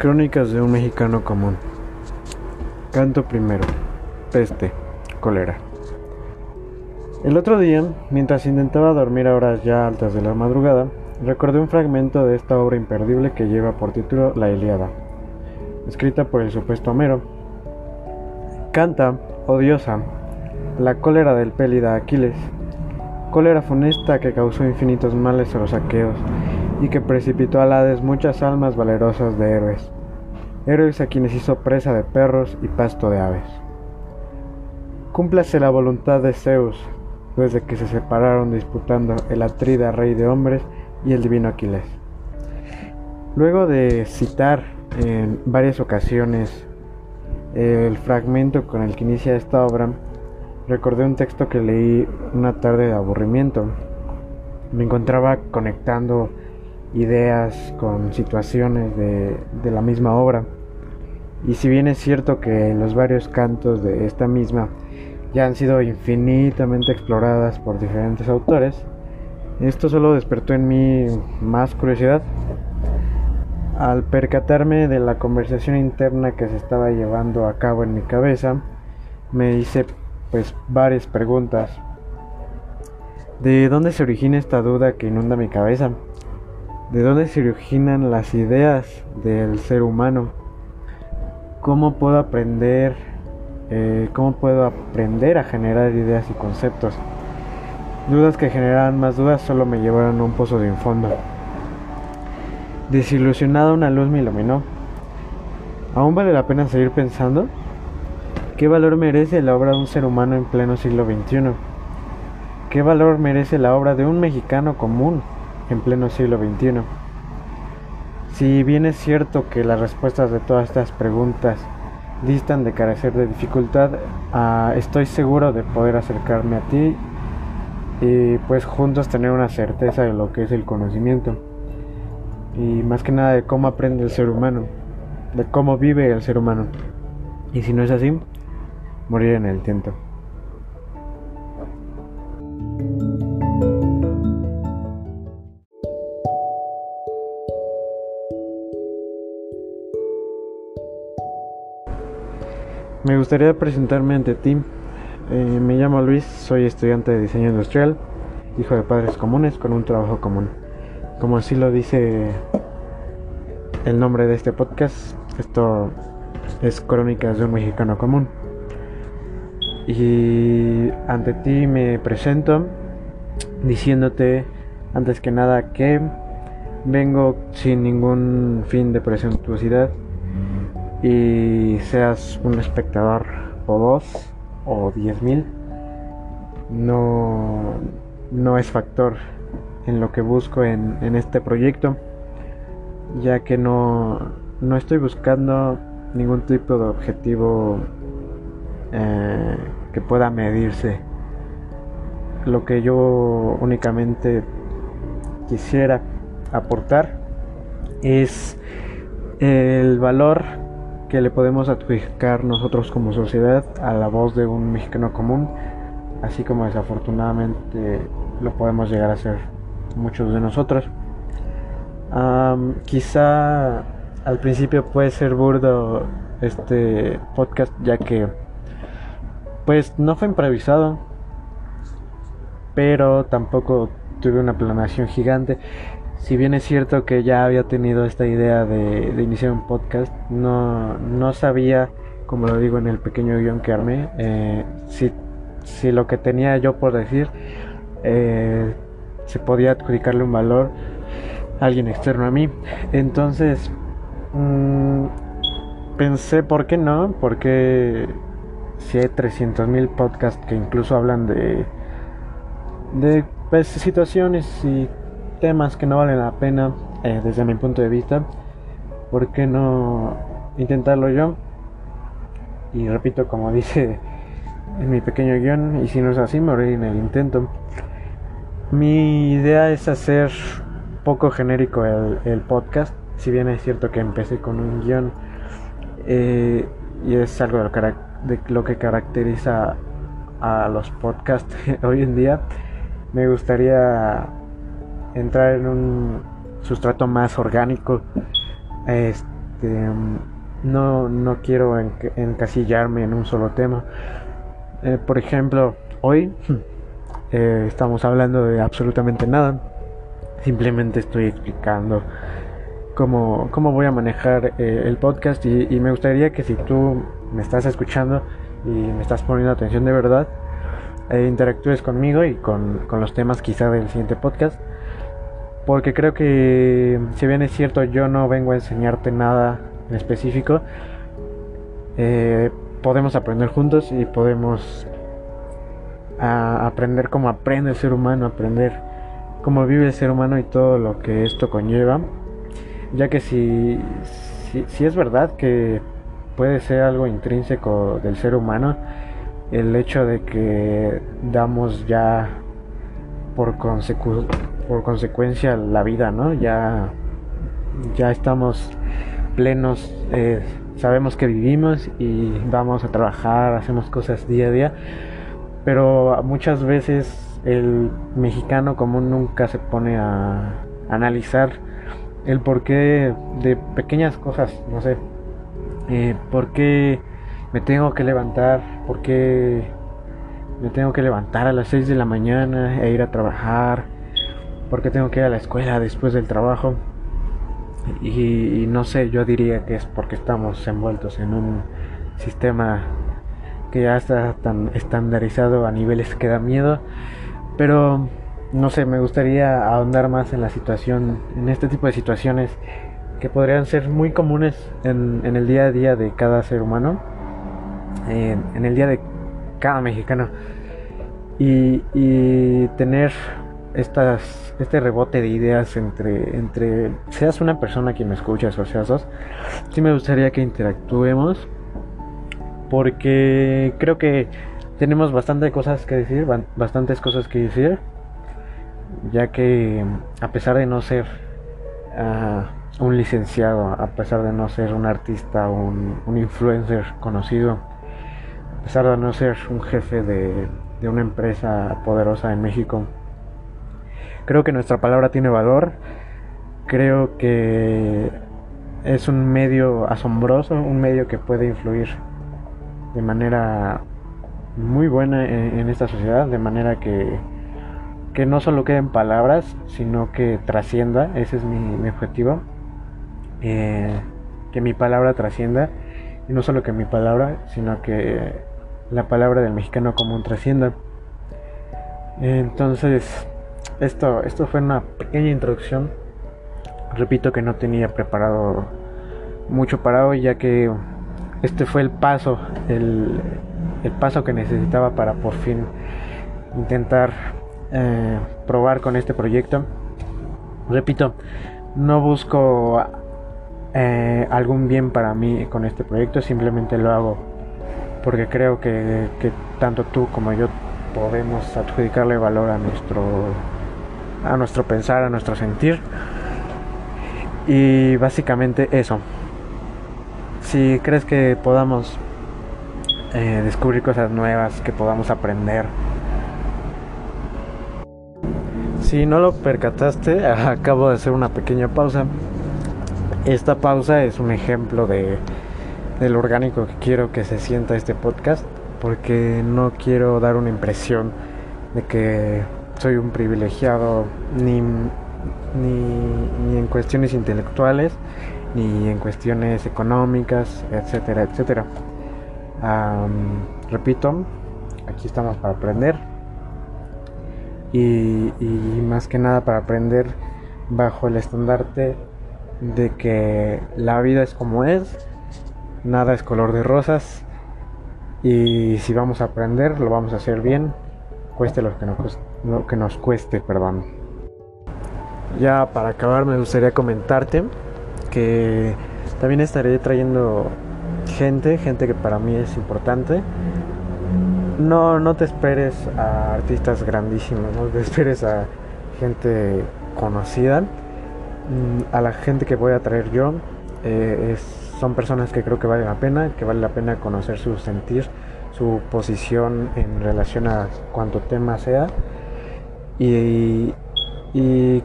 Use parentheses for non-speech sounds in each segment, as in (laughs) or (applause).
Crónicas de un mexicano común. Canto primero. Peste. Cólera. El otro día, mientras intentaba dormir a horas ya altas de la madrugada, recordé un fragmento de esta obra imperdible que lleva por título La Ilíada, escrita por el supuesto Homero. Canta, odiosa, la cólera del pélida Aquiles, cólera funesta que causó infinitos males a los aqueos y que precipitó al Hades muchas almas valerosas de héroes, héroes a quienes hizo presa de perros y pasto de aves. Cúmplase la voluntad de Zeus, desde que se separaron disputando el Atrida rey de hombres y el divino Aquiles. Luego de citar en varias ocasiones el fragmento con el que inicia esta obra, recordé un texto que leí una tarde de aburrimiento. Me encontraba conectando ideas con situaciones de, la misma obra. Y si bien es cierto que los varios cantos de esta misma ya han sido infinitamente exploradas por diferentes autores, esto solo despertó en mí más curiosidad. Al percatarme de la conversación interna que se estaba llevando a cabo en mi cabeza, me hice pues varias preguntas. ¿De dónde se origina esta duda que inunda mi cabeza? ¿De dónde se originan las ideas del ser humano? ¿Cómo puedo aprender? Eh, ¿Cómo puedo aprender a generar ideas y conceptos? Dudas que generan más dudas solo me llevaron a un pozo de fondo. Desilusionada una luz me iluminó. ¿Aún vale la pena seguir pensando? ¿Qué valor merece la obra de un ser humano en pleno siglo XXI? ¿Qué valor merece la obra de un mexicano común en pleno siglo XXI. Si bien es cierto que las respuestas de todas estas preguntas distan de carecer de dificultad, uh, estoy seguro de poder acercarme a ti y pues juntos tener una certeza de lo que es el conocimiento y más que nada de cómo aprende el ser humano, de cómo vive el ser humano. Y si no es así, morir en el intento. Gustaría presentarme ante ti. Eh, me llamo Luis, soy estudiante de diseño industrial, hijo de padres comunes con un trabajo común. Como así lo dice el nombre de este podcast, esto es Crónicas de un Mexicano Común. Y ante ti me presento diciéndote antes que nada que vengo sin ningún fin de presuntuosidad y seas un espectador o dos o diez mil no, no es factor en lo que busco en, en este proyecto ya que no, no, estoy buscando ningún tipo de objetivo eh, que pueda medirse. Lo que yo únicamente quisiera aportar es el valor que le podemos adjudicar nosotros como sociedad a la voz de un mexicano común, así como desafortunadamente lo podemos llegar a ser muchos de nosotros. quizá al principio puede ser burdo este podcast ya que pues no fue improvisado pero tampoco tuve una planeación gigante si bien es cierto que ya había tenido esta idea de, iniciar un podcast, no, no, sabía, como lo digo en el pequeño guion que armé, eh, si, si, lo que tenía yo por decir eh, se podía adjudicarle un valor a alguien externo a mí. Entonces, mmm, pensé, ¿por qué no? Porque si hay 300.000 podcasts que incluso hablan de, de pues, situaciones y temas que no valen la pena eh, desde mi punto de vista, ¿por qué no intentarlo yo? Y repito, como (laughs) dice en mi pequeño guion, y si no es así, me moriré en el intento. Mi idea es hacer poco genérico el, podcast, si bien es cierto que empecé con un guion eh, y es algo de lo, de lo que caracteriza a los podcasts (laughs) hoy en día, me gustaría entrar en un sustrato más orgánico, Este, no, no quiero encasillarme en un solo tema. Eh, por ejemplo, hoy (laughs) eh, estamos hablando de absolutamente nada. Simplemente estoy explicando cómo, cómo voy a manejar eh, el podcast y, me gustaría que si tú me estás escuchando y me estás poniendo atención de verdad, interactúes conmigo y con, con los temas quizá del siguiente podcast porque creo que si bien es cierto yo no vengo a enseñarte nada en específico, eh, podemos aprender juntos y podemos aprender cómo aprende el ser humano, aprender cómo vive el ser humano y todo lo que esto conlleva, ya que si, si, es verdad que puede ser algo intrínseco del ser humano, el hecho de que damos ya por, por consecuencia la vida, ¿no? Ya, ya estamos plenos, eh, sabemos que vivimos y vamos a trabajar, hacemos cosas día a día, pero muchas veces el mexicano común nunca se pone a analizar el porqué de pequeñas cosas, no sé, eh, por qué me tengo que levantar, por qué me tengo que levantar a las 6 de la mañana e ir a trabajar, por qué tengo que ir a la escuela después del trabajo. Y, no sé, yo diría que es porque estamos envueltos en un sistema que ya está tan estandarizado a niveles que da miedo. Pero no sé, me gustaría ahondar más en la situación, en este tipo de situaciones que podrían ser muy comunes en, el día a día de cada ser humano, en el día de cada mexicano. Y tener estas, este rebote de ideas entre, entre, seas una persona que me escuchas o seas dos, sí me gustaría que interactuemos porque creo que tenemos bastantes cosas que decir, bastantes cosas que decir, ya que a pesar de no ser ah, un licenciado, a pesar de no ser un artista, un, un influencer conocido, a pesar de no ser un jefe de, de una empresa poderosa en México, Creo que nuestra palabra tiene valor. Creo que es un medio asombroso, un medio que puede influir de manera muy buena en, esta sociedad, de manera que, que no solo queden palabras, sino que trascienda, ese es mi, objetivo, eh, que mi palabra trascienda, y no solo que mi palabra, sino que la palabra del mexicano común trascienda. Entonces, esto, esto fue una pequeña introducción. Repito que no tenía preparado mucho para hoy, ya que este fue el paso, el, paso que necesitaba para por fin intentar eh, probar con este proyecto. Repito, no busco eh, algún bien para mí con este proyecto, simplemente lo hago porque creo que, que tanto tú como yo podemos adjudicarle valor a nuestro a nuestro pensar, a nuestro sentir. Y básicamente eso. Si crees que podamos eh, descubrir cosas nuevas, que podamos aprender. Si no lo percataste, (laughs) acabo de hacer una pequeña pausa. Esta pausa es un ejemplo de, del orgánico que quiero que se sienta este podcast, porque no quiero dar una impresión de que soy un privilegiado ni, ni, en cuestiones intelectuales, ni en cuestiones económicas, etcétera, etcétera. repito, aquí estamos para aprender y, y más que nada para aprender bajo el estandarte de que la vida es como es, nada es color de rosas y si vamos a aprender lo vamos a hacer bien, cueste lo que nos cueste lo que nos cueste, perdón. Ya para acabar me gustaría comentarte que también estaré trayendo gente, gente que para mí es importante. No, no te esperes a artistas grandísimos, no te esperes a gente conocida. Mm, a la gente que voy a traer yo eh, son personas que creo que vale la pena, que vale la pena conocer su sentir, su posición en relación a cuanto tema sea y,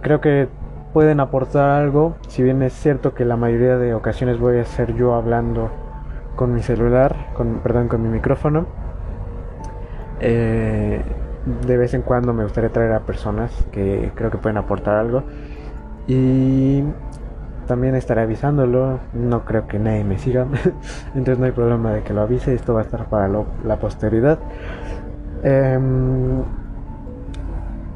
creo que pueden aportar algo. Si bien es cierto que la mayoría de ocasiones voy a ser yo hablando con mi celular, con, perdón, con mi micrófono. Eh, de vez en cuando me gustaría traer a personas que creo que pueden aportar algo. Y también estaré avisándolo. No creo que nadie me siga. (laughs) Entonces no hay problema de que lo avise. Esto va a estar para la posteridad. Em,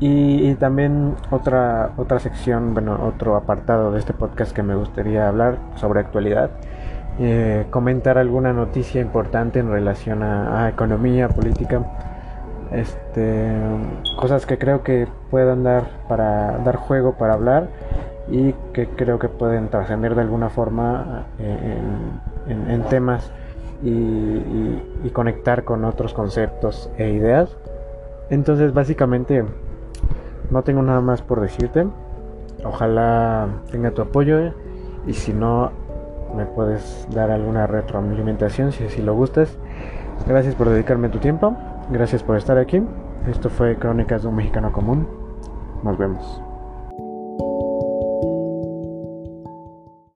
y, también otra, otra sección, bueno, otro apartado de este podcast que me gustaría hablar sobre actualidad. Eh, comentar alguna noticia importante en relación a, economía, política, este, cosas que creo que puedan dar para dar juego para hablar y que creo que pueden trascender de alguna forma eh, en, temas y, conectar con otros conceptos e ideas. Entonces básicamente no tengo nada más por decirte. Ojalá tenga tu apoyo y si no me puedes dar alguna retroalimentación si así lo gustas. Gracias por dedicarme tu tiempo. Gracias por estar aquí. Esto fue Crónicas de un Mexicano Común. Nos vemos.